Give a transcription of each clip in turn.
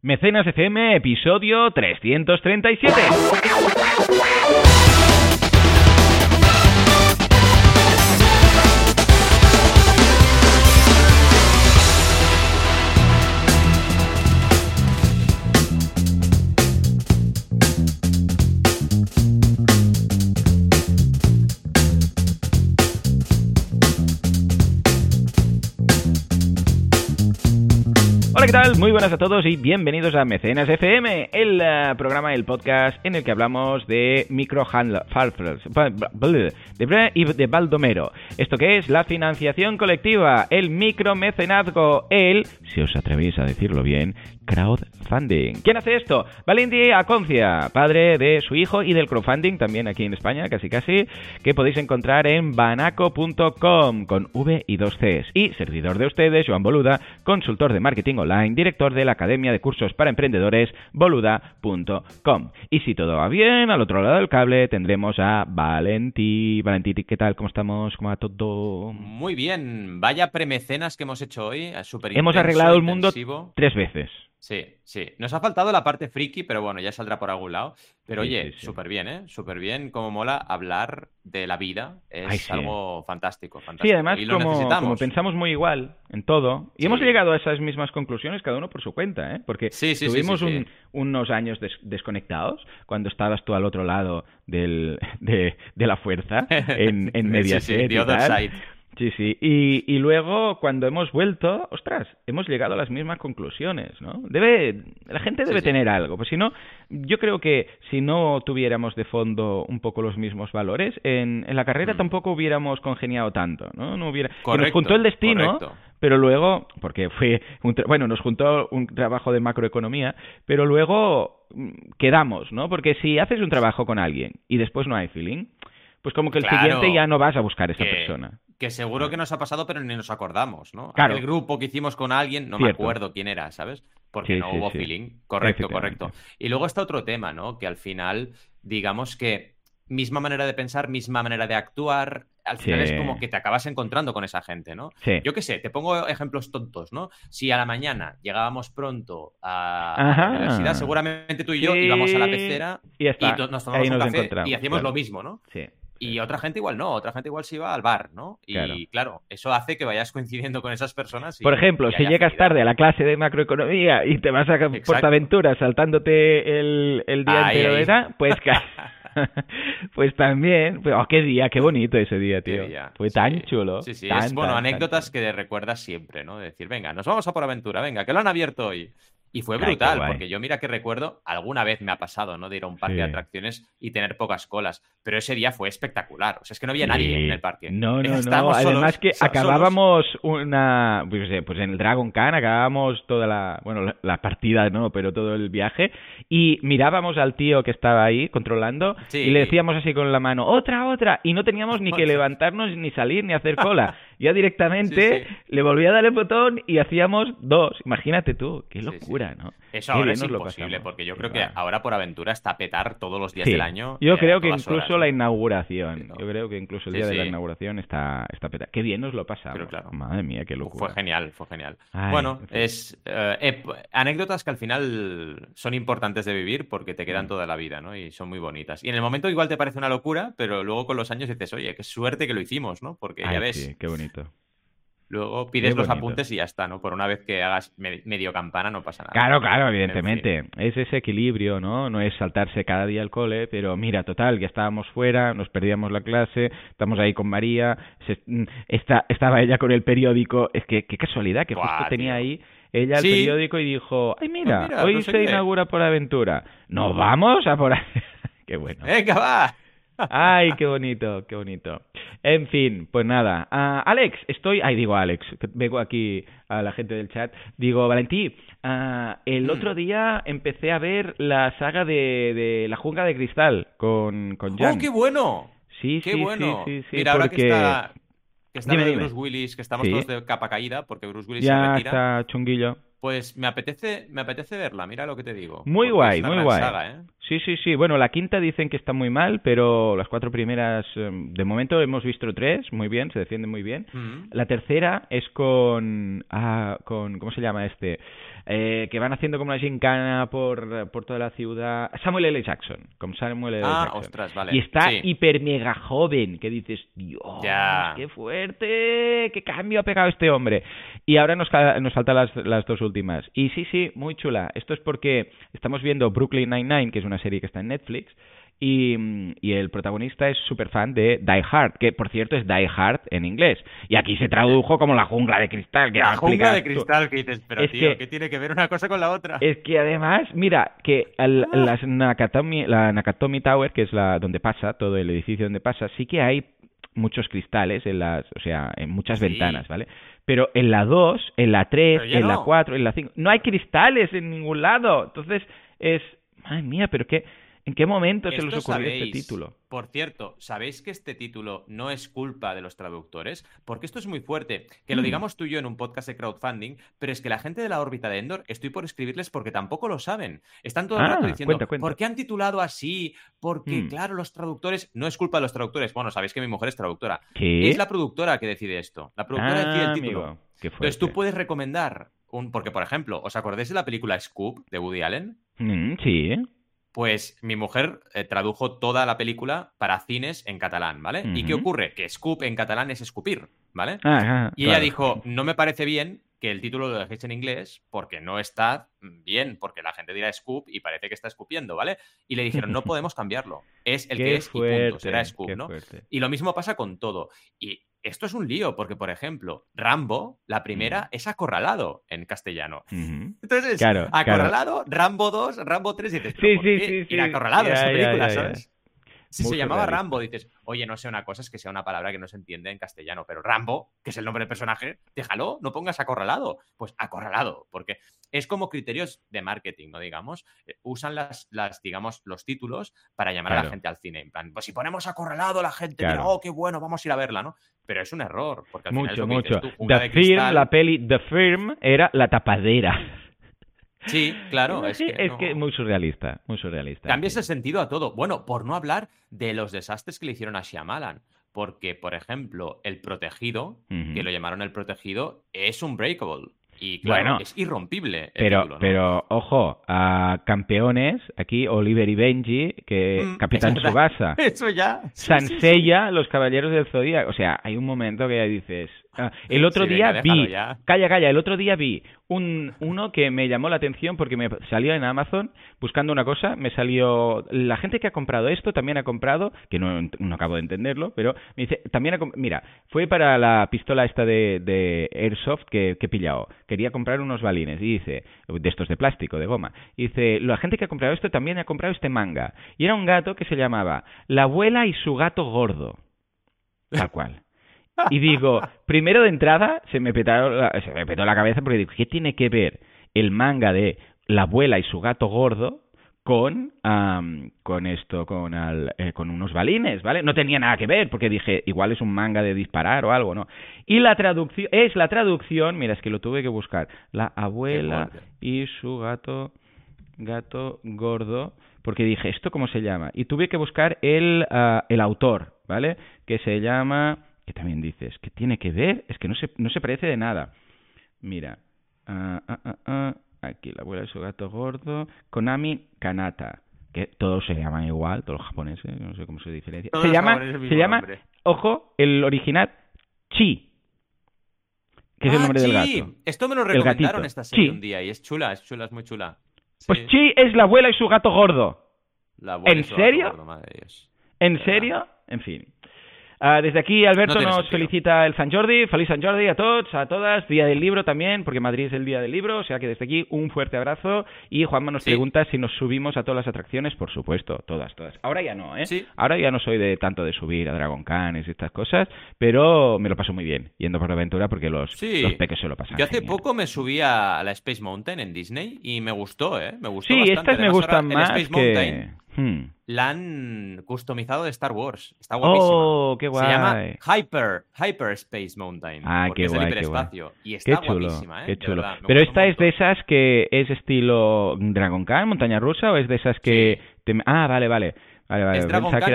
Mecenas FM, episodio 337. Muy buenas a todos y bienvenidos a Mecenas FM, el eh, programa, el podcast en el que hablamos de microhandlers de, y de Baldomero. ¿Esto qué es? La financiación colectiva, el micromecenazgo, el, si os atrevéis a decirlo bien, crowdfunding. ¿Quién hace esto? Valenti Aconcia, padre de su hijo y del crowdfunding, también aquí en España, casi casi, que podéis encontrar en banaco.com con V y dos Cs. Y servidor de ustedes, Joan Boluda, consultor de marketing online, director de la Academia de Cursos para Emprendedores, boluda.com. Y si todo va bien, al otro lado del cable tendremos a Valenti. Valenti, ¿qué tal? ¿Cómo estamos? ¿Cómo va todo? Muy bien, vaya premecenas que hemos hecho hoy, súper Hemos arreglado el mundo tres veces. Sí, sí. Nos ha faltado la parte friki, pero bueno, ya saldrá por algún lado. Pero oye, súper bien, ¿eh? Súper bien, como mola hablar de la vida. Es algo fantástico, fantástico. Sí, además, como, pensamos muy igual en todo, y hemos llegado a esas mismas conclusiones cada uno por su cuenta, ¿eh? Porque tuvimos unos años desconectados cuando estabas tú al otro lado del, de, la fuerza en, en Mediaset y tal. Sí, sí. Y, y, luego, cuando hemos vuelto, ostras, hemos llegado a las mismas conclusiones, ¿no? Debe, la gente debe tener algo. Pues si no, yo creo que si no tuviéramos de fondo un poco los mismos valores, en, en la carrera mm. tampoco hubiéramos congeniado tanto, ¿no? no hubiera, nos juntó el destino, pero luego, porque fue, un bueno, nos juntó un trabajo de macroeconomía, pero luego mm, quedamos, ¿no? Porque si haces un trabajo con alguien y después no hay feeling, pues como que el siguiente ya no vas a buscar a esa persona. Que seguro que nos ha pasado, pero ni nos acordamos, ¿no? Claro. El grupo que hicimos con alguien, no me acuerdo quién era, ¿sabes? Porque no hubo feeling. Correcto, correcto. Y luego está otro tema, ¿no? Que al final, digamos que misma manera de pensar, misma manera de actuar, al final es como que te acabas encontrando con esa gente, ¿no? Yo qué sé, te pongo ejemplos tontos, ¿no? Si a la mañana llegábamos pronto a, la universidad, seguramente tú y yo íbamos a la pecera y, nos tomamos un café y hacíamos lo mismo, ¿no? Sí. Y otra gente igual no, otra gente igual se iba al bar, ¿no? Y claro, eso hace que vayas coincidiendo con esas personas. Por ejemplo, si llegas tarde a la clase de macroeconomía y te vas a Portaventura saltándote el, el día entero, pues pues también, pues, oh, qué día, qué bonito ese día, tío. Fue tan chulo. Sí, sí, es bueno, anécdotas que recuerdas siempre, ¿no? decir, venga, nos vamos a por aventura, venga, que lo han abierto hoy. Y fue brutal, porque yo mira que recuerdo, alguna vez me ha pasado, ¿no? De ir a un parque de atracciones y tener pocas colas, pero ese día fue espectacular. O sea, es que no había nadie en el parque. No, no, no. Además que acabábamos una, pues, eh, pues, en el Dragon Khan acabábamos toda la, bueno, la, partida, ¿no? Pero todo el viaje y mirábamos al tío que estaba ahí controlando y le decíamos así con la mano, otra, otra, y no teníamos ni que levantarnos ni salir ni hacer cola. Ya directamente le volvía a dar el botón y hacíamos dos. Imagínate tú, qué locura, ¿no? Eso ahora es imposible, porque yo creo que ahora por aventura está a petar todos los días del año. Yo creo que incluso la inauguración, yo creo que incluso el día de la inauguración está, está petar. Qué bien nos lo pasamos. Claro. Madre mía, qué locura. Fue genial, fue genial. bueno, es eh, anécdotas que al final son importantes de vivir porque te quedan mm. toda la vida, ¿no? Y son muy bonitas. Y en el momento igual te parece una locura, pero luego con los años dices, oye, qué suerte que lo hicimos, ¿no? Porque ya ves. qué bonito. Luego pides los apuntes y ya está, ¿no? Por una vez que hagas medio campana no pasa nada. Claro, claro, evidentemente. Es ese equilibrio, ¿no? No es saltarse cada día al cole, pero mira, total, ya estábamos fuera, nos perdíamos la clase, estamos ahí con María, mm, estaba ella con el periódico. Es que qué casualidad que justo tenía ahí ella el periódico y dijo, ay, mira, pues hoy se inaugura por aventura. ¿Nos vamos a por qué bueno. Venga, va. Ay, qué bonito, qué bonito. En fin, pues nada. Uh, Alex, estoy. Ay, digo Alex, vengo aquí a la gente del chat. Digo, Valentí, uh, el mm. otro día empecé a ver la saga de, de La Jungla de Cristal con, con Jan. ¡Oh, qué bueno! Sí, qué sí, bueno. sí, sí, Mira, ahora que está, que está Bruce Willis, que estamos todos de capa caída, porque Bruce Willis ya se retira. está chunguillo. Pues me apetece, me apetece verla, mira lo que te digo. Muy guay, muy guay. ¿eh? Sí, sí, sí. Bueno, la quinta dicen que está muy mal, pero las cuatro primeras, em, de momento hemos visto tres, muy bien, se defienden muy bien. La tercera es con, ah, con, ¿cómo se llama este? Eh, que van haciendo como una gincana por, por toda la ciudad. Samuel L. Jackson, como Samuel L. ah, Jackson. ostras, vale. Y está hiper mega joven, que dices, Dios, qué fuerte, qué cambio ha pegado este hombre. Y ahora nos, nos faltan las, las dos últimas. Y sí, sí, muy chula. Esto es porque estamos viendo Brooklyn Nine-Nine, que es una serie que está en Netflix, y, el protagonista es súper fan de Die Hard, que por cierto es Die Hard en inglés. Y aquí se tradujo como la jungla de cristal. la jungla de cristal, que dices, pero tío, ¿qué tiene que ver una cosa con la otra? Es que además, mira, que el, ah. las Nakatomi, la Nakatomi Tower, que es la donde pasa, todo el edificio donde pasa, sí que hay muchos cristales en las, o sea, en muchas ventanas, ¿vale? Pero en la 2, en la 3, en la 4, en la 5, no hay cristales en ningún lado. Entonces es, madre mía, pero qué ¿En qué momento se les ocurrió este título? Por cierto, ¿sabéis que este título no es culpa de los traductores? Porque esto es muy fuerte. Que lo mm. digamos tú y yo en un podcast de crowdfunding, pero es que la gente de la órbita de Endor, estoy por escribirles porque tampoco lo saben. Están todo el rato ah, diciendo, ¿por qué han titulado así? Porque, mm. claro, los traductores, no es culpa de los traductores. Bueno, sabéis que mi mujer es traductora. Es la productora que decide esto. La productora decide el ah, título. Entonces tú puedes recomendar un. Porque, por ejemplo, ¿os acordáis de la película Scoop de Woody Allen? Mm, sí. Pues mi mujer eh, tradujo toda la película para cines en catalán, ¿vale? ¿Y qué ocurre? Que scoop en catalán es escupir, ¿vale? y ella dijo, no me parece bien que el título lo dejéis en inglés porque no está bien, porque la gente dirá scoop y parece que está escupiendo, ¿vale? Y le dijeron, no podemos cambiarlo, es el que es y punto, será scoop, ¿no? Y lo mismo pasa con todo. Y esto es un lío, porque, por ejemplo, Rambo, la primera, es acorralado en castellano. Entonces, acorralado, Rambo 2, Rambo 3, y dices, sí, sí, sí, sí, acorralado esa película, ¿sabes? Si se llamaba Rambo, dices, oye, no sé una cosa, es que sea una palabra que no se entiende en castellano, pero Rambo, que es el nombre del personaje, déjalo, no pongas acorralado. Pues acorralado, porque es como criterios de marketing, ¿no? Digamos, eh, usan las, las digamos, los títulos para llamar a la gente al cine. En plan, pues si ponemos acorralado, la gente dirá, oh, qué bueno, vamos a ir a verla, ¿no? Pero es un error, porque al mucho, mucho. The Firm, la peli The Firm era la tapadera. Sí, claro. Es, que, es que muy surrealista, muy surrealista. Cambia ese sentido a todo. Bueno, por no hablar de los desastres que le hicieron a Shyamalan. Porque, por ejemplo, El Protegido, que lo llamaron El Protegido, es un breakable. Y claro, es irrompible. pero, pero, ojo, a campeones, aquí Oliver y Benji, que mm, Capitán Subasa. Eso ya. Sansella, los Caballeros del Zodíaco. O sea, hay un momento que ya dices, el otro día vi, calla, calla, el otro día vi un, uno que me llamó la atención porque me salió en Amazon buscando una cosa, me salió, la gente que ha comprado esto también ha comprado, que no, no acabo de entenderlo, pero me dice, también ha, mira, fue para la pistola esta de, de Airsoft que, que he pillado, quería comprar unos balines y dice, de estos de plástico, de goma, y dice, la gente que ha comprado esto también ha comprado este manga, y era un gato que se llamaba La abuela y su gato gordo, tal cual. Y digo, primero de entrada se me, petaron se me petó la cabeza porque digo, ¿qué tiene que ver el manga de la abuela y su gato gordo con, con esto, con, al, eh, con unos balines, ¿vale? No tenía nada que ver, porque dije, igual es un manga de disparar o algo, ¿no? Y la traducción, es la traducción, mira, es que lo tuve que buscar, la abuela y su gato, gato gordo, porque dije, ¿esto cómo se llama? Y tuve que buscar el, ah, el autor, ¿vale? Que se llama que también dices, que tiene que ver? Es que no se, no se parece de nada. Mira, ah, ah, ah, aquí la abuela de su gato gordo, Konami Kanata, que todos se llaman igual, todos los japoneses, no sé cómo se diferencia. se llama, se llama, ojo, el original Chi, que es el nombre del gato. Esto me lo recomendaron esta serie un día y es chula, es chula, es muy chula. Pues Chi es la abuela y su gato gordo. ¿En serio? ¿En serio? En fin. Uh, desde aquí, Alberto nos felicita el San Jordi. Feliz San Jordi a todos, a todas. Día del libro también, porque Madrid es el día del libro. O sea que desde aquí, un fuerte abrazo. Y Juanma nos pregunta si nos subimos a todas las atracciones. Por supuesto, todas, todas. Ahora ya no, ¿eh? Sí. Ahora ya no soy de tanto de subir a Dragon Canes y estas cosas, pero me lo paso muy bien yendo por aventura porque los, los peques se lo pasan. Yo hace poco me subí a la Space Mountain en Disney y me gustó, ¿eh? Me gustó sí, estas me gustan más que... Hmm. La han customizado de Star Wars. Está guapísima. Oh, qué guay. Se llama Hyper, Hyperspace Mountain. Ah, qué guay, qué guay. Y está chulo, guapísima, ¿eh? Qué chulo. Pero esta es de esas que es estilo Dragon Khan, montaña rusa, o es de esas que... Ah, vale, vale. Vale, vale. Es Dragon Khan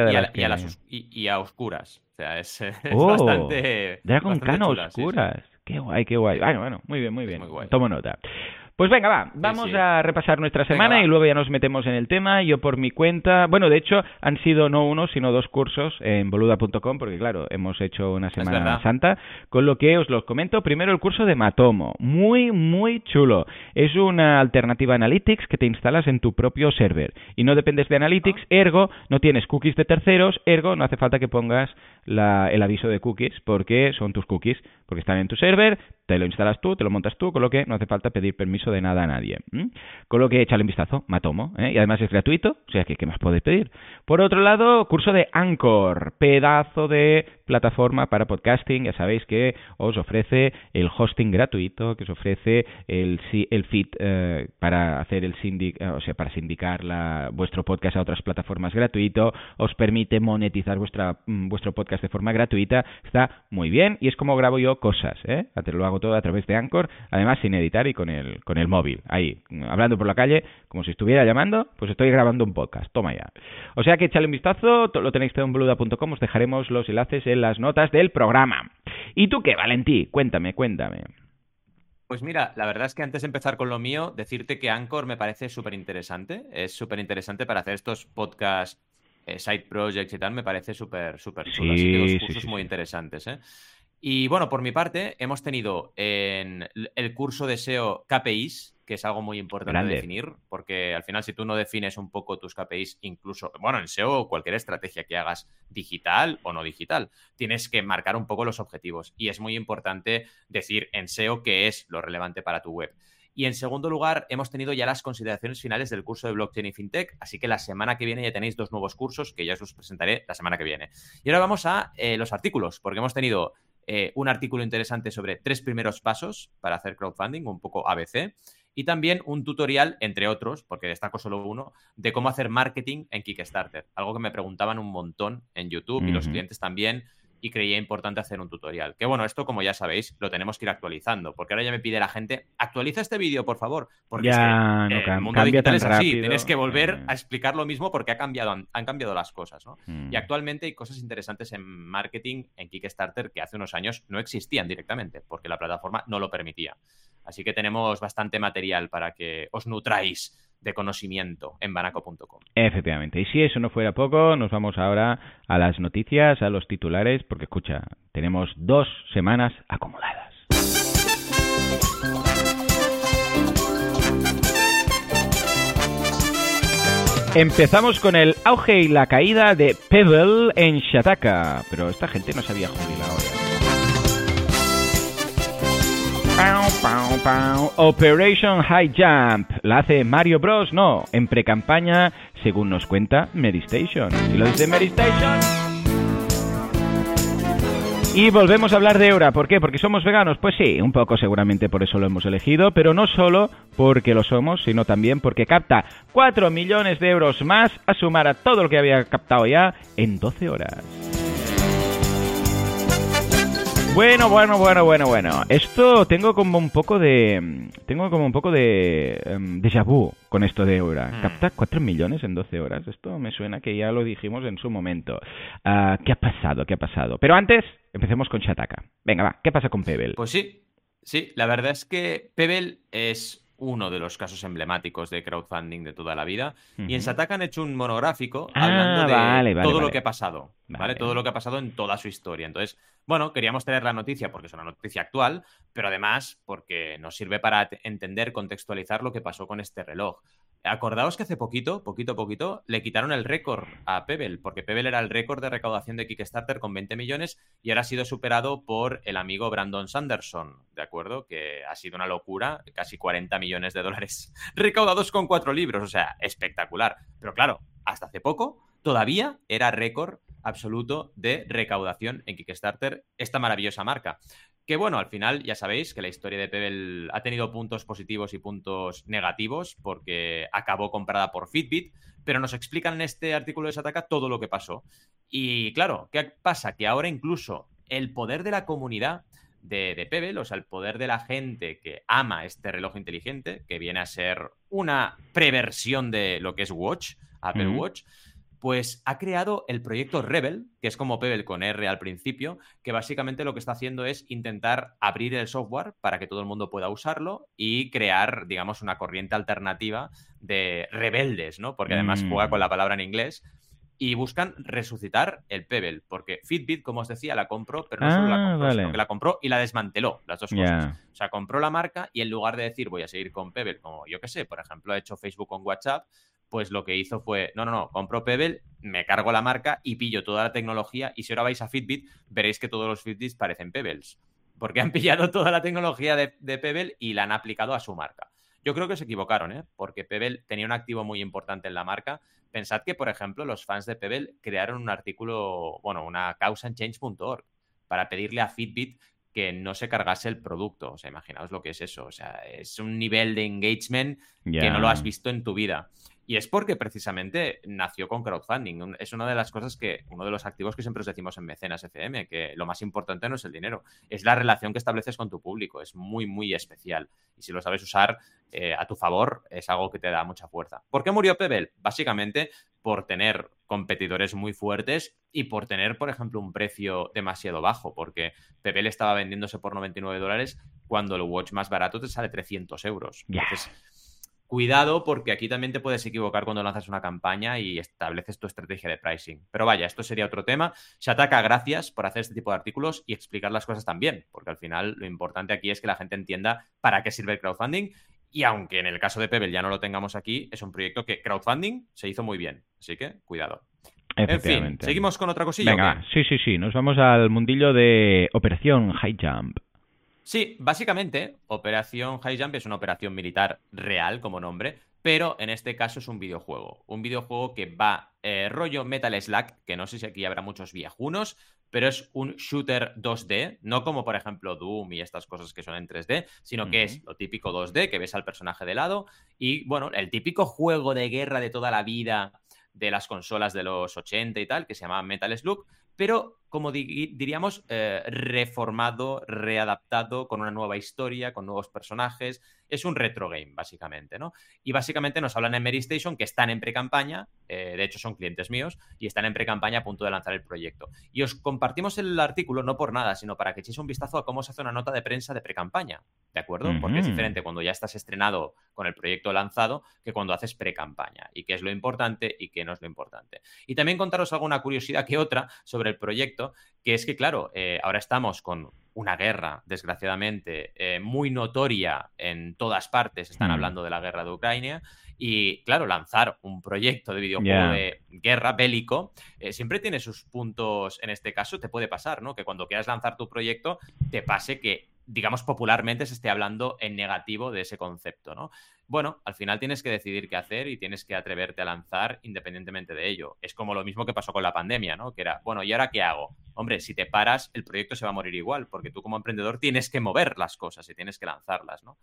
y, a oscuras. O sea, es, oh, bastante. Dragon Khan a oscuras. Qué guay, qué guay. Bueno, bueno, muy bien, muy bien. Tomo nota. Pues venga, va, vamos a repasar nuestra semana y luego ya nos metemos en el tema. Yo por mi cuenta, bueno, de hecho han sido no uno, sino dos cursos en boluda.com, porque claro, hemos hecho una Semana Santa, con lo que os los comento. Primero el curso de Matomo, muy, muy chulo. Es una alternativa a Analytics que te instalas en tu propio server y no dependes de Analytics, ah. ergo no tienes cookies de terceros, ergo no hace falta que pongas el aviso de cookies, porque son tus cookies, porque están en tu server, te lo instalas tú, te lo montas tú, con lo que no hace falta pedir permiso de nada a nadie. Con lo que échale un vistazo, Matomo, ¿eh? y además es gratuito, o sea que ¿qué más podéis pedir? Por otro lado, curso de Anchor, pedazo de plataforma para podcasting, ya sabéis que os ofrece el hosting gratuito, que os ofrece el, el feed eh, para hacer el sindic, eh, o sea, para sindicar la, vuestro podcast a otras plataformas gratuito, os permite monetizar vuestra, mm, vuestro podcast de forma gratuita, está muy bien y es como grabo yo cosas, ¿eh? Lo hago todo a través de Anchor, además sin editar y con el, con el móvil, ahí, hablando por la calle, como si estuviera llamando, pues estoy grabando un podcast, toma ya. O sea que echale un vistazo, lo tenéis todo en bluda.com, os dejaremos los enlaces en las notas del programa. ¿Y tú qué, Valentí? Cuéntame, cuéntame. Pues mira, la verdad es que antes de empezar con lo mío, decirte que Anchor me parece súper interesante. Es súper interesante para hacer estos podcasts, eh, side projects y tal, me parece súper, súper chulo. Así que los cursos muy interesantes, ¿eh? Y bueno, por mi parte, hemos tenido en el curso de SEO KPIs, que es algo muy importante definir, porque al final si tú no defines un poco tus KPIs, incluso, bueno, en SEO o cualquier estrategia que hagas digital o no digital, tienes que marcar un poco los objetivos. Y es muy importante decir en SEO qué es lo relevante para tu web. Y en segundo lugar, hemos tenido ya las consideraciones finales del curso de blockchain y fintech, así que la semana que viene ya tenéis dos nuevos cursos que ya os los presentaré la semana que viene. Y ahora vamos a eh, los artículos, porque hemos tenido eh, un artículo interesante sobre tres primeros pasos para hacer crowdfunding, un poco ABC, y también un tutorial, entre otros, porque destaco solo uno, de cómo hacer marketing en Kickstarter. Algo que me preguntaban un montón en YouTube y los clientes también y creía importante hacer un tutorial. Que bueno, esto como ya sabéis, lo tenemos que ir actualizando, porque ahora ya me pide la gente, actualiza este vídeo, por favor, porque ya, es el mundo digital es así, tienes que volver mm. a explicar lo mismo porque ha cambiado, han, cambiado las cosas, ¿no? Y mm. actualmente hay cosas interesantes en marketing, en Kickstarter, que hace unos años no existían directamente, porque la plataforma no lo permitía. Así que tenemos bastante material para que os nutráis de conocimiento en banaco.com. Efectivamente. Y si eso no fuera poco, nos vamos ahora a las noticias, a los titulares, porque escucha, tenemos dos semanas acumuladas. Empezamos con el auge y la caída de Pebble en Shataka, pero esta gente no Operation High Jump. ¿La hace Mario Bros? No. En pre-campaña, según nos cuenta Medistation. ¿Y lo dice Medistation? Y volvemos a hablar de Eura. ¿Por qué? ¿Porque somos veganos? Pues sí, un poco seguramente por eso lo hemos elegido, pero no solo porque lo somos, sino también porque capta 4 millones de euros más a sumar a todo lo que había captado ya en 12 horas. Bueno, bueno, bueno, bueno, bueno. Esto tengo como un poco de. Tengo como un poco de. Um, déjà vu con esto de Eura. Hmm. Capta 4 millones en 12 horas. Esto me suena que ya lo dijimos en su momento. Ah, ¿Qué ha pasado? ¿Qué ha pasado? Pero antes, empecemos con Shataka. Venga, va. ¿Qué pasa con Pebble? Pues sí. Sí, la verdad es que Pebble es uno de los casos emblemáticos de crowdfunding de toda la vida. Y en Sataka han hecho un monográfico ah, hablando de todo lo que ha pasado, ¿vale? Todo lo que ha pasado en toda su historia. Entonces, bueno, queríamos tener la noticia porque es una noticia actual, pero además porque nos sirve para entender, contextualizar lo que pasó con este reloj. Acordaos que hace poquito, poquito a poquito, le quitaron el récord a Pebble, porque Pebble era el récord de recaudación de Kickstarter con 20 millones y ahora ha sido superado por el amigo Brandon Sanderson, ¿de acuerdo? Que ha sido una locura, casi 40 millones de dólares recaudados con cuatro libros, o sea, espectacular. Pero claro, hasta hace poco todavía era récord absoluto de recaudación en Kickstarter esta maravillosa marca. Que bueno, al final ya sabéis que la historia de Pebble ha tenido puntos positivos y puntos negativos porque acabó comprada por Fitbit, pero nos explican en este artículo de Sataka todo lo que pasó. Y claro, ¿qué pasa? Que ahora incluso el poder de la comunidad de, de Pebble, o sea, el poder de la gente que ama este reloj inteligente, que viene a ser una preversión de lo que es Watch, Apple Watch, pues ha creado el proyecto Rebel, que es como Pebble con R al principio, que básicamente lo que está haciendo es intentar abrir el software para que todo el mundo pueda usarlo y crear, digamos, una corriente alternativa de rebeldes, ¿no? Porque además juega con mm. la palabra en inglés y buscan resucitar el Pebble, porque Fitbit, como os decía, la compró, pero no solo la ah, compró, sino que la compró y la desmanteló, las dos cosas. O sea, compró la marca y en lugar de decir voy a seguir con Pebble, como yo que sé, por ejemplo, ha hecho Facebook con WhatsApp, pues lo que hizo fue, no, no, no, compro Pebble, me cargo la marca y pillo toda la tecnología y si ahora vais a Fitbit veréis que todos los Fitbits parecen Pebbles, porque han pillado toda la tecnología de, Pebble y la han aplicado a su marca. Yo creo que se equivocaron, ¿eh? porque Pebble tenía un activo muy importante en la marca. Pensad que, por ejemplo, los fans de Pebble crearon un artículo, bueno, una causa en change.org para pedirle a Fitbit que no se cargase el producto. O sea, imaginaos lo que es eso. O sea, es un nivel de engagement que no lo has visto en tu vida. Y es porque precisamente nació con crowdfunding. Es una de las cosas que, uno de los activos que siempre os decimos en Mecenas FM, que lo más importante no es el dinero, es la relación que estableces con tu público. Es muy, muy especial. Y si lo sabes usar eh, a tu favor, es algo que te da mucha fuerza. ¿Por qué murió Pebble? Básicamente por tener competidores muy fuertes y por tener, por ejemplo, un precio demasiado bajo, porque Pebble estaba vendiéndose por 99 dólares cuando el watch más barato te sale 300 euros. Entonces, cuidado porque aquí también te puedes equivocar cuando lanzas una campaña y estableces tu estrategia de pricing. Pero vaya, esto sería otro tema. Se ataca, gracias por hacer este tipo de artículos y explicar las cosas también, porque al final lo importante aquí es que la gente entienda para qué sirve el crowdfunding. Y aunque en el caso de Pebble ya no lo tengamos aquí, es un proyecto que crowdfunding se hizo muy bien. Así que cuidado. En fin, seguimos con otra cosilla. Venga, sí, sí, sí. Nos vamos al mundillo de Operación High Jump. Sí, básicamente, Operación High Jump es una operación militar real como nombre, pero en este caso es un videojuego. Un videojuego que va eh, rollo Metal Slack, que no sé si aquí habrá muchos viejunos, pero es un shooter 2D, no como por ejemplo Doom y estas cosas que son en 3D, sino que es lo típico 2D, que ves al personaje de lado, y bueno, el típico juego de guerra de toda la vida de las consolas de los 80 y tal, que se llama Metal Slug, pero como diríamos, eh, reformado, readaptado, con una nueva historia, con nuevos personajes. Es un retro game, básicamente, ¿no? Y básicamente nos hablan en Mary Station que están en pre-campaña, eh, de hecho son clientes míos, y están en pre-campaña a punto de lanzar el proyecto. Y os compartimos el artículo no por nada, sino para que echéis un vistazo a cómo se hace una nota de prensa de pre-campaña, ¿de acuerdo? Porque es diferente cuando ya estás estrenado con el proyecto lanzado que cuando haces pre-campaña, y qué es lo importante y qué no es lo importante. Y también contaros alguna curiosidad que otra sobre el proyecto que es que, claro, eh, ahora estamos con una guerra, desgraciadamente, eh, muy notoria en todas partes, están mm. hablando de la guerra de Ucrania, y claro, lanzar un proyecto de videojuego de guerra bélico eh, siempre tiene sus puntos, en este caso te puede pasar, ¿no? Que cuando quieras lanzar tu proyecto te pase que digamos, popularmente se esté hablando en negativo de ese concepto, ¿no? Bueno, al final tienes que decidir qué hacer y tienes que atreverte a lanzar independientemente de ello. Es como lo mismo que pasó con la pandemia, ¿no? Que era, bueno, ¿y ahora qué hago? Hombre, si te paras, el proyecto se va a morir igual, porque tú como emprendedor tienes que mover las cosas y tienes que lanzarlas, ¿no?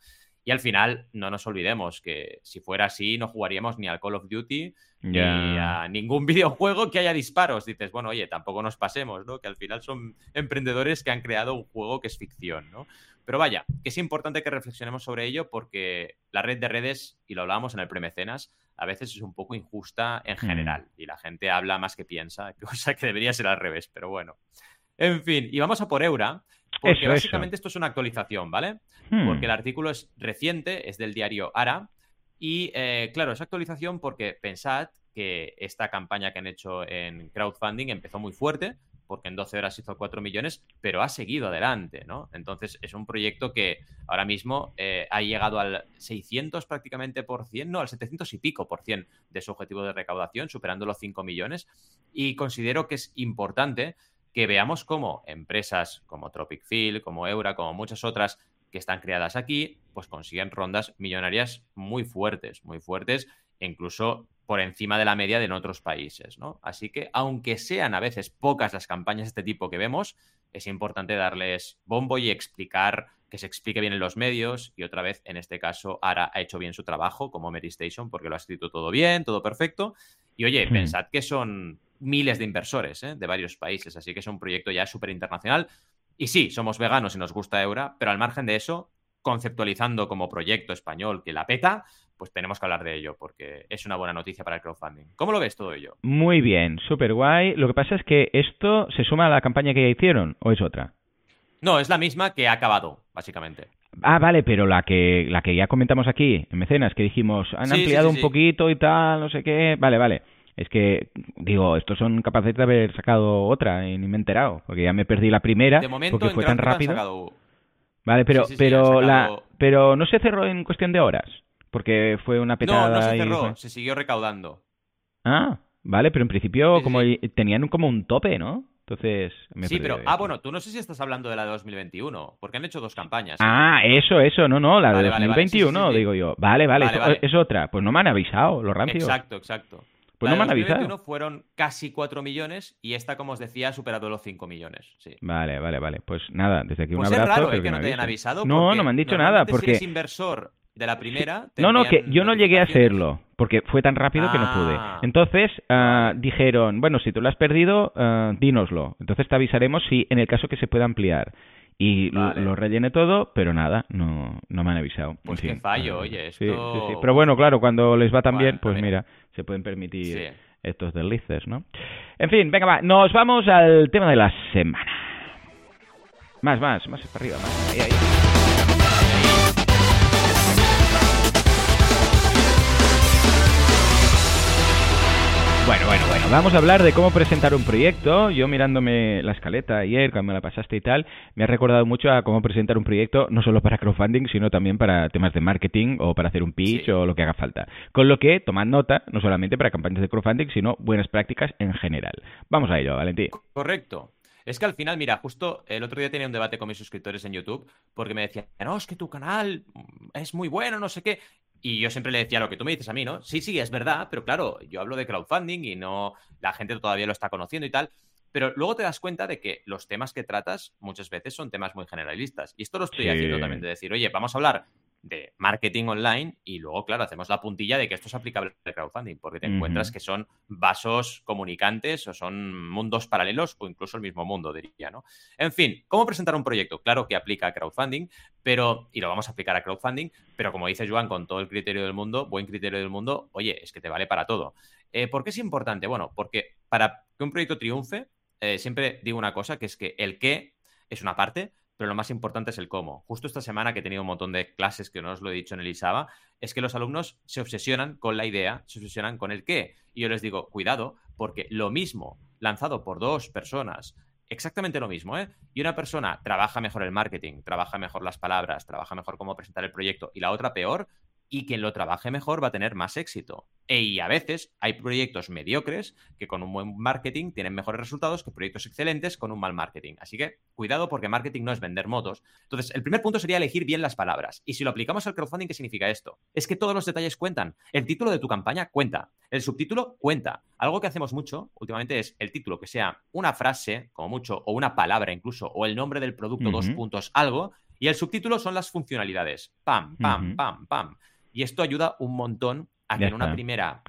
Y al final, no nos olvidemos que si fuera así, no jugaríamos ni al Call of Duty ni a ningún videojuego que haya disparos. Dices, bueno, oye, tampoco nos pasemos, ¿no? Que al final son emprendedores que han creado un juego que es ficción, ¿no? Pero vaya, que es importante que reflexionemos sobre ello porque la red de redes, y lo hablábamos en el premecenas, a veces es un poco injusta en hmm. general y la gente habla más que piensa, cosa que debería ser al revés, pero bueno. En fin, y vamos a por Eura, porque básicamente esto es una actualización, ¿vale? Hmm. Porque el artículo es reciente, es del diario Ara, y eh, claro, es actualización porque pensad que esta campaña que han hecho en crowdfunding empezó muy fuerte, porque en 12 horas hizo 4 millones, pero ha seguido adelante, ¿no? Entonces es un proyecto que ahora mismo eh, ha llegado al 600 prácticamente por cien, no, al 700 y pico por cien de su objetivo de recaudación, superando los 5 millones. Y considero que es importante que veamos cómo empresas como Tropic Field, como Eura, como muchas otras que están creadas aquí, pues consiguen rondas millonarias muy fuertes, muy fuertes, incluso por encima de la media de en otros países, ¿no? Así que, aunque sean a veces pocas las campañas de este tipo que vemos, es importante darles bombo y explicar que se explique bien en los medios. Y otra vez, en este caso, Ara ha hecho bien su trabajo como Mary Station porque lo ha escrito todo bien, todo perfecto. Y oye, pensad que son miles de inversores ¿eh? de varios países, así que es un proyecto ya súper internacional. Y sí, somos veganos y nos gusta Eura, pero al margen de eso, conceptualizando como proyecto español que la peta, pues tenemos que hablar de ello porque es una buena noticia para el crowdfunding. ¿Cómo lo ves todo ello? Muy bien, súper guay. Lo que pasa es que esto se suma a la campaña que ya hicieron o es otra. No, es la misma que ha acabado, básicamente. Ah, vale, pero la que, la que ya comentamos aquí, en Mecenas, que dijimos, han ampliado un poquito y tal, no sé qué. Vale, vale. Es que, digo, estos son capaces de haber sacado otra y ni me he enterado, porque ya me perdí la primera, porque fue tan rápido. Vale, pero, pero, la, pero no se cerró en cuestión de horas, porque fue una petada. No, no se cerró, se siguió recaudando. Ah, vale, pero en principio como tenían como un tope, ¿no? Entonces, sí, pero, ah, bueno, tú no sé si estás hablando de la de 2021, porque han hecho dos campañas. Ah, eso, eso, no, no, la de 2021, digo yo. Vale, vale, es, otra. Pues no me han avisado, los rancios. Exacto, exacto. Pues no me han avisado. fueron casi 4 millones y esta, como os decía, ha superado los 5 millones. Sí. Vale, vale, vale. Pues nada, desde aquí un pues abrazo. Es raro, ¿eh? que, no te hayan avisado. No, no me han dicho nada. Porque... Si eres inversor de la primera. No, no, que yo no llegué a hacerlo, porque fue tan rápido que no pude. Ah. Entonces uh, dijeron, bueno, si tú lo has perdido, uh, dínoslo. Entonces te avisaremos si en el caso que se pueda ampliar. Y lo, rellené todo, pero nada, no, no me han avisado. Pues qué fallo, oye, esto... Sí, sí, sí. Pero bueno, claro, cuando les va tan bien, pues mira, se pueden permitir estos deslices, ¿no? En fin, venga, va, nos vamos al tema de la semana. Más, más, más para arriba, más. Ahí, ahí. Bueno, bueno, bueno. Vamos a hablar de cómo presentar un proyecto. Yo mirándome la escaleta ayer, cuando me la pasaste y tal, me ha recordado mucho a cómo presentar un proyecto, no solo para crowdfunding, sino también para temas de marketing o para hacer un pitch o lo que haga falta. Con lo que, tomad nota, no solamente para campañas de crowdfunding, sino buenas prácticas en general. Vamos a ello, Valentín. Correcto. Es que al final, mira, justo el otro día tenía un debate con mis suscriptores en YouTube porque me decían, no, es que tu canal es muy bueno, no sé qué. Y yo siempre le decía lo que tú me dices a mí, ¿no? Sí, sí, es verdad, pero claro, yo hablo de crowdfunding y no la gente todavía lo está conociendo y tal. Pero luego te das cuenta de que los temas que tratas muchas veces son temas muy generalistas. Y esto lo estoy haciendo también, de decir, oye, vamos a hablar de marketing online y luego, claro, hacemos la puntilla de que esto es aplicable al crowdfunding, porque te encuentras que son vasos comunicantes o son mundos paralelos o incluso el mismo mundo, diría, ¿no? En fin, ¿cómo presentar un proyecto? Claro que aplica a crowdfunding, pero, y lo vamos a aplicar a crowdfunding, pero como dice Joan, con todo el criterio del mundo, buen criterio del mundo, oye, es que te vale para todo. Eh, ¿Por qué es importante? Bueno, porque para que un proyecto triunfe, eh, siempre digo una cosa, que es que el qué es una parte, pero lo más importante es el cómo. Justo esta semana que he tenido un montón de clases que no os lo he dicho en el ISABA, es que los alumnos se obsesionan con la idea, se obsesionan con el qué. Y yo les digo, cuidado, porque lo mismo lanzado por dos personas, exactamente lo mismo, ¿eh? Y una persona trabaja mejor el marketing, trabaja mejor las palabras, trabaja mejor cómo presentar el proyecto, y la otra peor, y quien lo trabaje mejor va a tener más éxito. E, y a veces hay proyectos mediocres que con un buen marketing tienen mejores resultados que proyectos excelentes con un mal marketing. Así que cuidado porque marketing no es vender motos. Entonces, el primer punto sería elegir bien las palabras. Y si lo aplicamos al crowdfunding, ¿qué significa esto? Es que todos los detalles cuentan. El título de tu campaña cuenta. El subtítulo cuenta. Algo que hacemos mucho últimamente es el título que sea una frase, como mucho, o una palabra incluso, o el nombre del producto, dos puntos, algo. Y el subtítulo son las funcionalidades. Pam, pam, pam, pam. Y esto ayuda un montón a que en una primera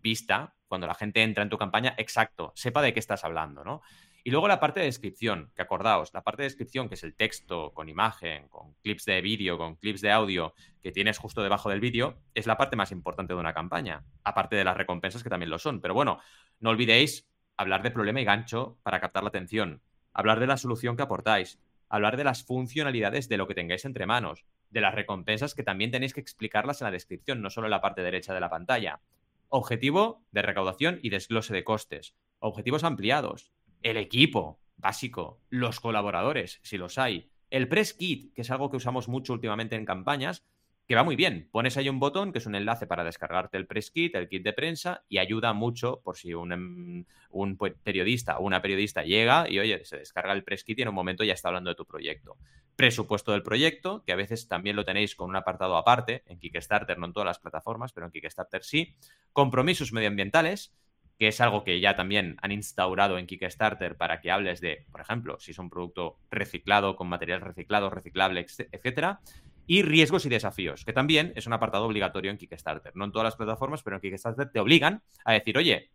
vista, cuando la gente entra en tu campaña, exacto, sepa de qué estás hablando, ¿no? Y luego la parte de descripción, que acordaos, la parte de descripción, que es el texto con imagen, con clips de vídeo, con clips de audio que tienes justo debajo del vídeo, es la parte más importante de una campaña, aparte de las recompensas que también lo son. Pero bueno, no olvidéis hablar de problema y gancho para captar la atención, hablar de la solución que aportáis, hablar de las funcionalidades de lo que tengáis entre manos, de las recompensas que también tenéis que explicarlas en la descripción, no solo en la parte derecha de la pantalla. Objetivo de recaudación y desglose de costes. Objetivos ampliados. El equipo básico. Los colaboradores, si los hay. El press kit, que es algo que usamos mucho últimamente en campañas, que va muy bien. Pones ahí un botón que es un enlace para descargarte el press kit, el kit de prensa, y ayuda mucho por si un, em, un periodista o una periodista llega y, oye, se descarga el press kit y en un momento ya está hablando de tu proyecto. Presupuesto del proyecto, que a veces también lo tenéis con un apartado aparte, en Kickstarter, no en todas las plataformas, pero en Kickstarter sí. Compromisos medioambientales, que es algo que ya también han instaurado en Kickstarter para que hables de, por ejemplo, si es un producto reciclado, con material reciclado, reciclable, etcétera y riesgos y desafíos, que también es un apartado obligatorio en Kickstarter. No en todas las plataformas, pero en Kickstarter te obligan a decir, oye,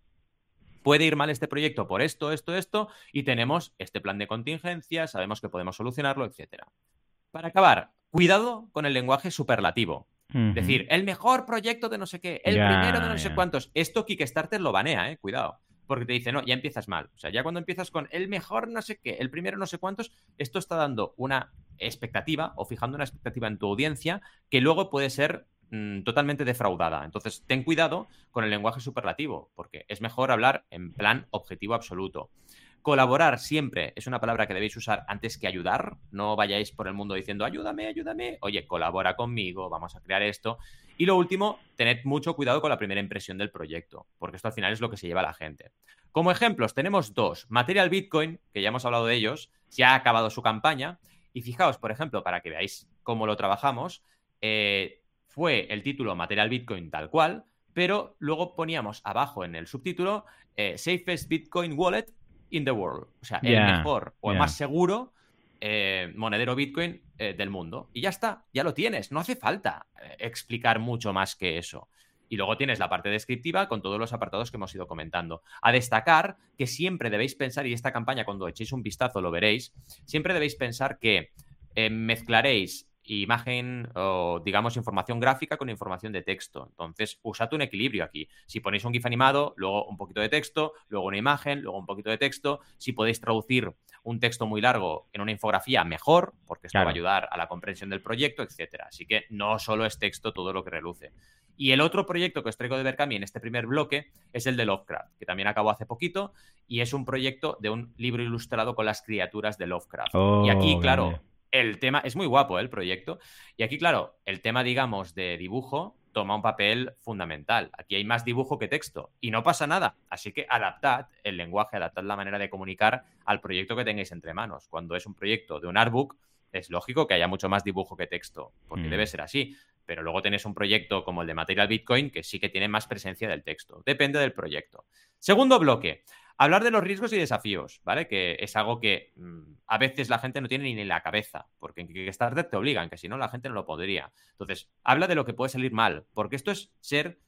puede ir mal este proyecto por esto, esto, esto, y tenemos este plan de contingencia, sabemos que podemos solucionarlo, etc. Para acabar, cuidado con el lenguaje superlativo. Decir, el mejor proyecto de no sé qué, el primero de no sé cuántos. Esto Kickstarter lo banea, ¿eh? Cuidado. Porque te dice, no, ya empiezas mal. O sea, ya cuando empiezas con el mejor no sé qué, el primero no sé cuántos, esto está dando una expectativa o fijando una expectativa en tu audiencia que luego puede ser mm, totalmente defraudada. Entonces, ten cuidado con el lenguaje superlativo, porque es mejor hablar en plan objetivo absoluto. Colaborar siempre es una palabra que debéis usar antes que ayudar. No vayáis por el mundo diciendo ayúdame, ayúdame. Oye, colabora conmigo, vamos a crear esto. Y lo último, tened mucho cuidado con la primera impresión del proyecto, porque esto al final es lo que se lleva a la gente. Como ejemplos, tenemos dos. Material Bitcoin, que ya hemos hablado de ellos, ya ha acabado su campaña. Y fijaos, por ejemplo, para que veáis cómo lo trabajamos, eh, fue el título Material Bitcoin tal cual, pero luego poníamos abajo en el subtítulo eh, Safest Bitcoin Wallet in the world. O sea, el mejor o el más seguro eh, monedero Bitcoin eh, del mundo. Y ya está, ya lo tienes. No hace falta explicar mucho más que eso. Y luego tienes la parte descriptiva con todos los apartados que hemos ido comentando. A destacar que siempre debéis pensar, y esta campaña cuando echéis un vistazo lo veréis, siempre debéis pensar que mezclaréis imagen o digamos información gráfica con información de texto. Entonces, usad un equilibrio aquí. Si ponéis un GIF animado, luego un poquito de texto, luego una imagen, luego un poquito de texto. Si podéis traducir un texto muy largo en una infografía, mejor, porque esto va a ayudar a la comprensión del proyecto, etcétera. Así que no solo es texto todo lo que reluce. Y el otro proyecto que os traigo de Berkami en este primer bloque es el de Lovecraft, que también acabó hace poquito, y es un proyecto de un libro ilustrado con las criaturas de Lovecraft. y aquí, oh, claro, el tema, es muy guapo ¿eh? el proyecto, y aquí, claro, el tema, digamos, de dibujo toma un papel fundamental. Aquí hay más dibujo que texto y no pasa nada. Así que adaptad el lenguaje, adaptad la manera de comunicar al proyecto que tengáis entre manos. Cuando es un proyecto de un artbook, es lógico que haya mucho más dibujo que texto, porque mm. debe ser así. Pero luego tenéis un proyecto como el de Material Bitcoin que sí que tiene más presencia del texto. Depende del proyecto. Segundo bloque. Hablar de los riesgos y desafíos, ¿vale? Que es algo que mm, a veces la gente no tiene ni en la cabeza, porque en Kickstarter te obligan, que si no la gente no lo podría. Entonces, habla de lo que puede salir mal, porque esto es ser,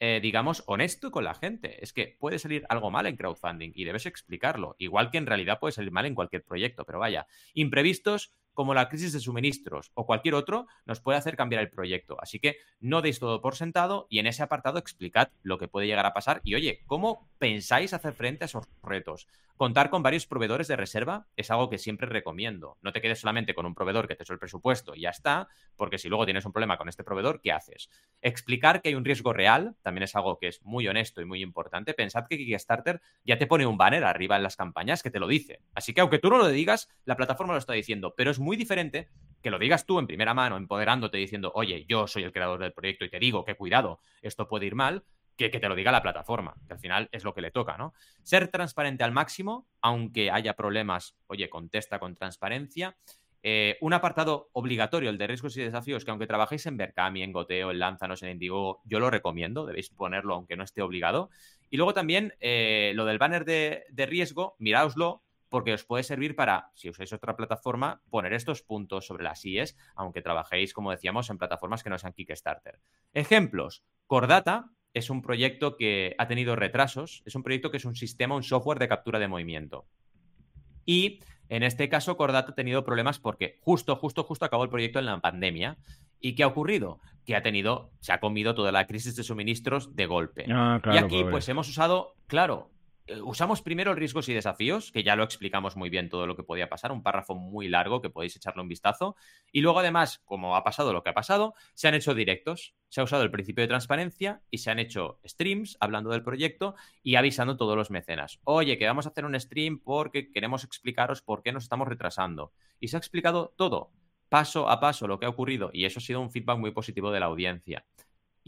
eh, digamos, honesto con la gente. Es que puede salir algo mal en crowdfunding y debes explicarlo, igual que en realidad puede salir mal en cualquier proyecto, pero vaya, imprevistos como la crisis de suministros o cualquier otro, nos puede hacer cambiar el proyecto. Así que no deis todo por sentado y en ese apartado explicad lo que puede llegar a pasar y oye, ¿cómo pensáis hacer frente a esos retos? Contar con varios proveedores de reserva es algo que siempre recomiendo. No te quedes solamente con un proveedor que te hizo el presupuesto y ya está, porque si luego tienes un problema con este proveedor, ¿qué haces? Explicar que hay un riesgo real también es algo que es muy honesto y muy importante. Pensad que Kickstarter ya te pone un banner arriba en las campañas que te lo dice. Así que aunque tú no lo digas, la plataforma lo está diciendo, pero es muy diferente que lo digas tú en primera mano, empoderándote, diciendo, oye, yo soy el creador del proyecto y te digo que cuidado, esto puede ir mal, que, te lo diga la plataforma, que al final es lo que le toca, ¿no? Ser transparente al máximo, aunque haya problemas, oye, contesta con transparencia. Eh, un apartado obligatorio, el de riesgos y desafíos, que aunque trabajéis en Berkami, en Goteo, en Lanzanos, en Indigo, yo lo recomiendo, debéis ponerlo aunque no esté obligado. Y luego también eh, lo del banner de, de riesgo, miraoslo, porque os puede servir para, si usáis otra plataforma, poner estos puntos sobre las IES, aunque trabajéis, como decíamos, en plataformas que no sean Kickstarter. Ejemplos, Cordata, es un proyecto que ha tenido retrasos, es un proyecto que es un sistema, un software de captura de movimiento. Y en este caso, Cordata ha tenido problemas porque justo, justo, justo acabó el proyecto en la pandemia. ¿Y qué ha ocurrido? Que ha tenido, se ha comido toda la crisis de suministros de golpe. Ah, y aquí, pues hemos usado, claro, usamos primero riesgos y desafíos, que ya lo explicamos muy bien todo lo que podía pasar, un párrafo muy largo que podéis echarle un vistazo. Y luego, además, como ha pasado lo que ha pasado, se han hecho directos, se ha usado el principio de transparencia y se han hecho streams hablando del proyecto y avisando a todos los mecenas. Oye, que vamos a hacer un stream porque queremos explicaros por qué nos estamos retrasando. Y se ha explicado todo, paso a paso, lo que ha ocurrido. Y eso ha sido un feedback muy positivo de la audiencia.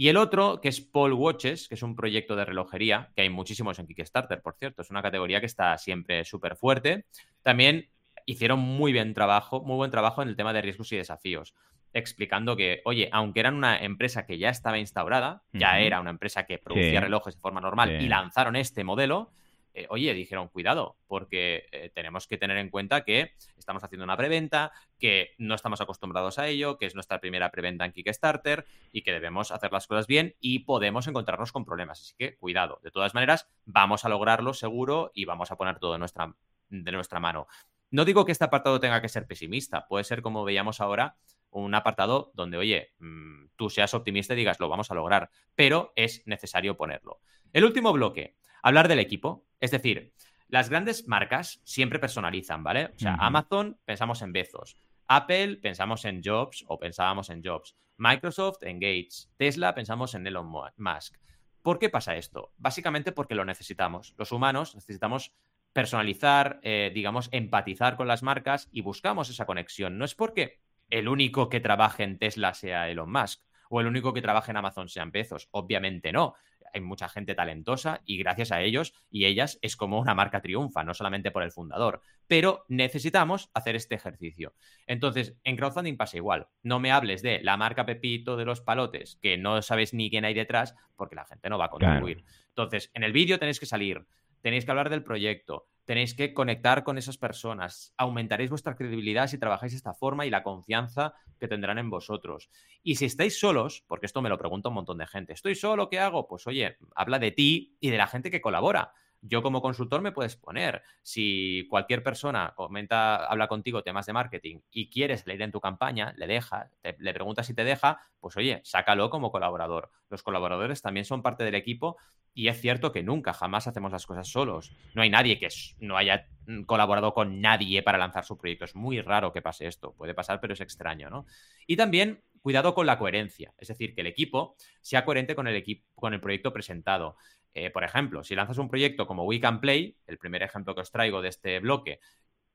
Y el otro, que es Paul Watches, que es un proyecto de relojería, que hay muchísimos en Kickstarter, por cierto, es una categoría que está siempre súper fuerte. También hicieron muy bien trabajo, muy buen trabajo en el tema de riesgos y desafíos, explicando que, oye, aunque eran una empresa que ya estaba instaurada, ya era una empresa que producía relojes de forma normal y lanzaron este modelo, eh, oye, dijeron, cuidado, porque eh, tenemos que tener en cuenta que estamos haciendo una preventa, que no estamos acostumbrados a ello, que es nuestra primera preventa en Kickstarter y que debemos hacer las cosas bien y podemos encontrarnos con problemas. Así que cuidado. De todas maneras, vamos a lograrlo seguro y vamos a poner todo de nuestra mano. No digo que este apartado tenga que ser pesimista, puede ser como veíamos ahora un apartado donde, oye, mm, tú seas optimista y digas, lo vamos a lograr, pero es necesario ponerlo. El último bloque, hablar del equipo. Es decir, las grandes marcas siempre personalizan, ¿vale? O sea, Amazon, pensamos en Bezos. Apple, pensamos en Jobs o pensábamos en Jobs. Microsoft, en Gates. Tesla, pensamos en Elon Musk. ¿Por qué pasa esto? Básicamente porque lo necesitamos. Los humanos necesitamos personalizar, eh, digamos, empatizar con las marcas y buscamos esa conexión. No es porque el único que trabaje en Tesla sea Elon Musk o el único que trabaje en Amazon sean Bezos. Obviamente no hay mucha gente talentosa y gracias a ellos y ellas es como una marca triunfa, no solamente por el fundador. Pero necesitamos hacer este ejercicio. Entonces, en crowdfunding pasa igual. No me hables de la marca Pepito de los palotes, que no sabes ni quién hay detrás, porque la gente no va a contribuir. Entonces, en el vídeo tenéis que salir, tenéis que hablar del proyecto, tenéis que conectar con esas personas, aumentaréis vuestra credibilidad si trabajáis de esta forma y la confianza que tendrán en vosotros. Y si estáis solos, porque esto me lo pregunta un montón de gente, ¿estoy solo? ¿Qué hago? Pues oye, habla de ti y de la gente que colabora. Yo como consultor me puedes poner, si cualquier persona comenta, habla contigo temas de marketing y quieres leer en tu campaña, le deja, le preguntas si te deja, pues oye, sácalo como colaborador. Los colaboradores también son parte del equipo y es cierto que nunca, jamás hacemos las cosas solos. No hay nadie que no haya mm, colaborado con nadie para lanzar su proyecto. Es muy raro que pase esto. Puede pasar, pero es extraño, ¿no? Y también cuidado con la coherencia. Es decir, que el equipo sea coherente con el, equipo, con el proyecto presentado. Eh, por ejemplo, si lanzas un proyecto como We Can Play, el primer ejemplo que os traigo de este bloque,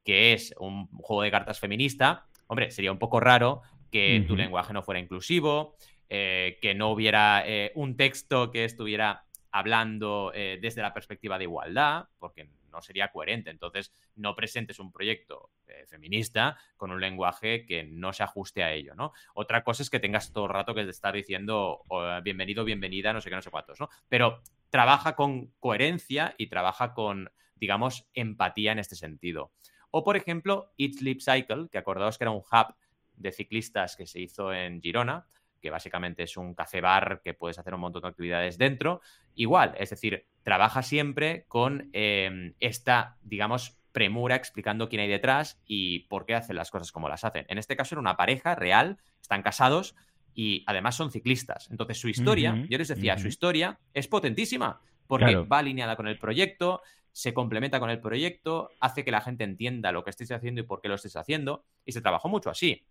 que es un juego de cartas feminista, hombre, sería un poco raro que tu lenguaje no fuera inclusivo, eh, que no hubiera eh, un texto que estuviera hablando eh, desde la perspectiva de igualdad, porque no sería coherente. Entonces, no presentes un proyecto feminista con un lenguaje que no se ajuste a ello, ¿no? Otra cosa es que tengas todo el rato que estar diciendo oh, bienvenido, bienvenida, no sé qué, no sé cuántos, ¿no? Pero trabaja con coherencia y trabaja con, digamos, empatía en este sentido. O, por ejemplo, Eat Sleep Cycle, que acordaos que era un hub de ciclistas que se hizo en Girona, que básicamente es un café bar que puedes hacer un montón de actividades dentro. Igual, es decir, trabaja siempre con em, esta, digamos, premura explicando quién hay detrás y por qué hacen las cosas como las hacen. En este caso era una pareja real, están casados y además son ciclistas. Entonces su historia, yo les decía, su historia es potentísima porque va alineada con el proyecto, se complementa con el proyecto, hace que la gente entienda lo que estéis haciendo y por qué lo estéis haciendo y se trabajó mucho así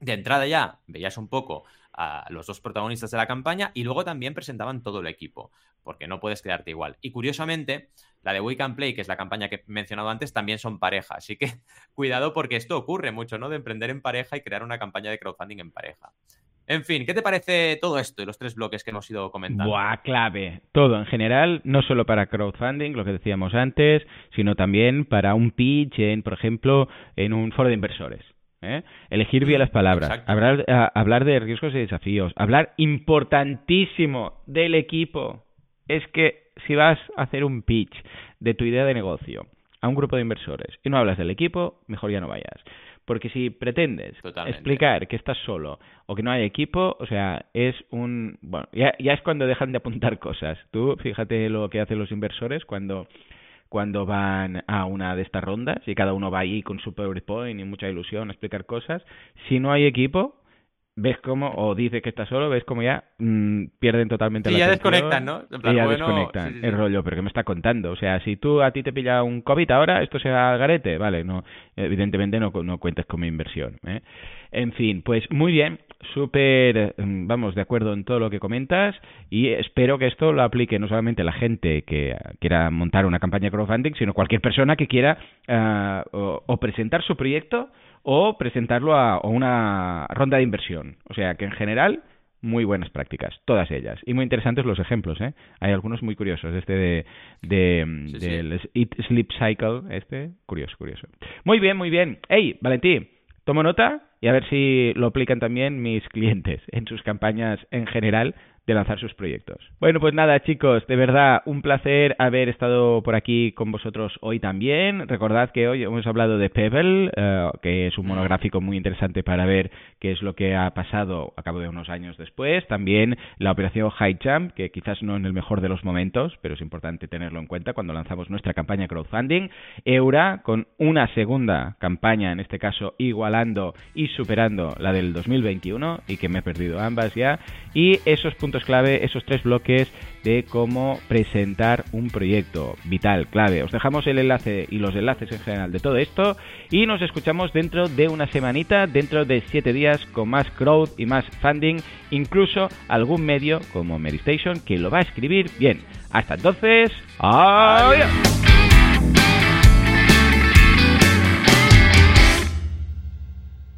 de entrada ya veías un poco a los dos protagonistas de la campaña y luego también presentaban todo el equipo, porque no puedes quedarte igual. Y curiosamente, la de We Can Play, que es la campaña que he mencionado antes, también son pareja. Así que cuidado porque esto ocurre mucho, ¿no? De emprender en pareja y crear una campaña de crowdfunding en pareja. En fin, ¿qué te parece todo esto y los tres bloques que hemos ido comentando? Buah, clave. Todo en general, no solo para crowdfunding, lo que decíamos antes, sino también para un pitch, en, por ejemplo, en un foro de inversores. ¿eh? Elegir bien las palabras, hablar, hablar de riesgos y desafíos, hablar importantísimo del equipo. Es que si vas a hacer un pitch de tu idea de negocio a un grupo de inversores y no hablas del equipo, mejor ya no vayas. Porque si pretendes explicar que estás solo o que no hay equipo, o sea, es un... Bueno, ya, ya es cuando dejan de apuntar cosas. Tú fíjate lo que hacen los inversores cuando cuando van a una de estas rondas y cada uno va ahí con su PowerPoint y mucha ilusión a explicar cosas. Si no hay equipo, ves cómo, o dice que está solo, ves cómo ya mm, pierden totalmente la ya desconectan, ¿no? y ya desconectan el rollo, pero ¿qué me está contando? O sea, si tú a ti te pilla un COVID ahora, esto sea garete, vale, no, evidentemente no, no cuentes con mi inversión. ¿eh? En fin, pues muy bien, súper, mm, vamos, de acuerdo en todo lo que comentas y espero que esto lo aplique no solamente la gente que quiera montar una campaña de crowdfunding, sino cualquier persona que quiera ah, o, presentar su proyecto o presentarlo a, una ronda de inversión. O sea que en general muy buenas prácticas, todas ellas. Y muy interesantes los ejemplos, ¿eh? Hay algunos muy curiosos. Este de, de del Eat Sleep Cycle, este, curioso, curioso. Muy bien, muy bien. Hey, Valentín, tomo nota y a ver si lo aplican también mis clientes en sus campañas en general de lanzar sus proyectos. Bueno, pues nada, chicos, de verdad, un placer haber estado por aquí con vosotros hoy también. Recordad que hoy hemos hablado de Pebble, eh, que es un monográfico muy interesante para ver qué es lo que ha pasado a cabo de unos años después. También la operación High Jump, que quizás no en el mejor de los momentos, pero es importante tenerlo en cuenta cuando lanzamos nuestra campaña crowdfunding. Eura, con una segunda campaña, en este caso igualando y superando la del 2021, y que me he perdido ambas ya. Y esos puntos clave, esos tres bloques de cómo presentar un proyecto vital, clave. Os dejamos el enlace y los enlaces en general de todo esto y nos escuchamos dentro de una semanita, dentro de siete días con más crowd y más funding, incluso algún medio como Medistation que lo va a escribir bien. Hasta entonces, adiós.